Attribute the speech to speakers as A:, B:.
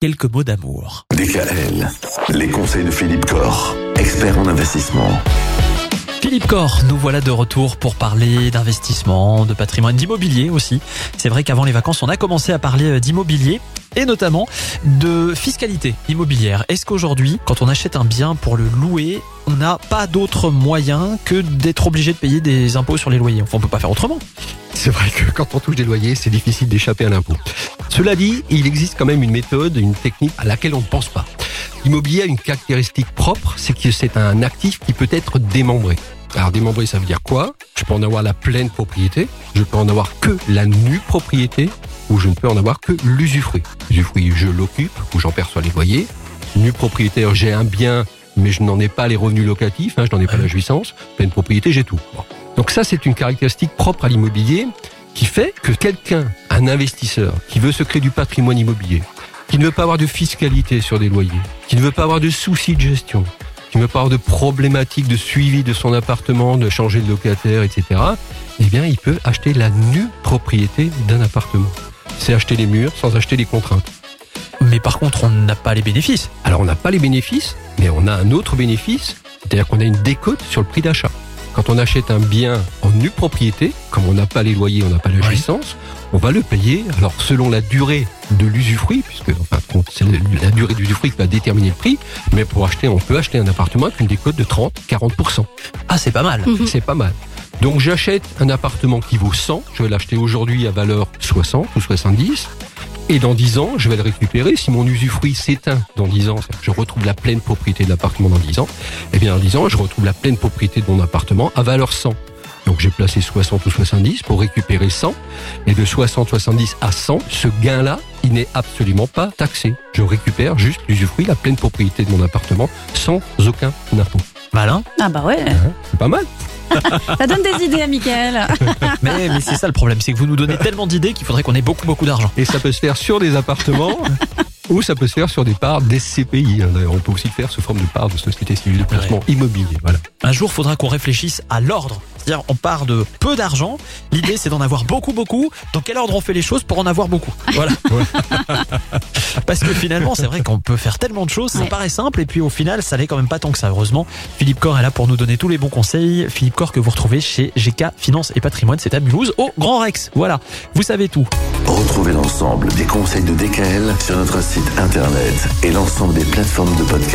A: quelques mots d'amour.
B: DKL, les conseils de Philippe Corr, expert en investissement.
A: Philippe Corr, nous voilà de retour pour parler d'investissement, de patrimoine, d'immobilier aussi. C'est vrai qu'avant les vacances, on a commencé à parler euh, d'immobilier et notamment de fiscalité immobilière. Est-ce qu'aujourd'hui, quand on achète un bien pour le louer, on n'a pas d'autre moyen que d'être obligé de payer des impôts sur les loyers? Enfin, on peut pas faire autrement.
C: C'est vrai que quand on touche des loyers, c'est difficile d'échapper à l'impôt. Cela dit, il existe quand même une méthode, une technique à laquelle on ne pense pas. L'immobilier a une caractéristique propre, c'est que c'est un actif qui peut être démembré. Alors démembré, ça veut dire quoi? Je peux en avoir la pleine propriété, je peux en avoir que la nue propriété, ou je ne peux en avoir que l'usufruit. L'usufruit, je l'occupe, ou j'en perçois les loyers. Nue propriétaire, j'ai un bien, mais je n'en ai pas les revenus locatifs, hein, je n'en ai pas la jouissance. Pleine propriété, j'ai tout. Donc ça, c'est une caractéristique propre à l'immobilier qui fait que quelqu'un, un investisseur, qui veut se créer du patrimoine immobilier, qui ne veut pas avoir de fiscalité sur des loyers, qui ne veut pas avoir de soucis de gestion, qui ne veut pas avoir de problématiques de suivi de son appartement, de changer de locataire, etc., eh bien, il peut acheter la nue propriété d'un appartement. C'est acheter les murs sans acheter les contraintes.
A: Mais par contre, on n'a pas les bénéfices.
C: Alors, on n'a pas les bénéfices, mais on a un autre bénéfice, c'est-à-dire qu'on a une décote sur le prix d'achat. Quand on achète un bien en nue propriété, comme on n'a pas les loyers, on n'a pas la jouissance, on va le payer, alors selon la durée de l'usufruit, puisque enfin, c'est la durée d'usufruit qui va déterminer le prix, mais pour acheter, on peut acheter un appartement avec une décote de 30-40%.
A: Ah, c'est pas mal.
C: C'est pas mal. Donc j'achète un appartement qui vaut 100, je vais l'acheter aujourd'hui à valeur 60 ou 70, et dans 10 ans, je vais le récupérer. Si mon usufruit s'éteint dans 10 ans, je retrouve la pleine propriété de l'appartement dans 10 ans, eh bien dans 10 ans, je retrouve la pleine propriété de mon appartement à valeur 100. Donc j'ai placé 60 ou 70 pour récupérer 100. Et de 60, 70 à 100, ce gain-là, il n'est absolument pas taxé. Je récupère juste l'usufruit, la pleine propriété de mon appartement, sans aucun impôt.
A: Malin?
D: Ah bah ouais,
C: Hein? C'est pas mal.
D: ça donne des idées à Mickaël.
A: Mais, mais c'est ça le problème, c'est que vous nous donnez tellement d'idées qu'il faudrait qu'on ait beaucoup, beaucoup d'argent.
C: Et ça peut se faire sur des appartements. Ou ça peut se faire sur des parts des CPI. hein. D'ailleurs, on peut aussi le faire sous forme de parts de société civile de placement immobilier. Voilà.
A: Un jour, faudra qu'on réfléchisse à l'ordre. C'est-à-dire, on part de peu d'argent. L'idée, c'est d'en avoir beaucoup, beaucoup. Dans quel ordre on fait les choses pour en avoir beaucoup? Voilà. Parce que finalement, c'est vrai qu'on peut faire tellement de choses. Ça
D: Ouais.
A: paraît simple, et puis au final, ça n'est quand même pas tant que ça. Heureusement, Philippe Corr est là pour nous donner tous les bons conseils. Philippe Corr que vous retrouvez chez GK Finance et Patrimoine, c'est à Mulhouse, au Grand Rex. Voilà. Vous savez tout.
B: Retrouvez l'ensemble des conseils de DKL sur notre site internet et l'ensemble des plateformes de podcast.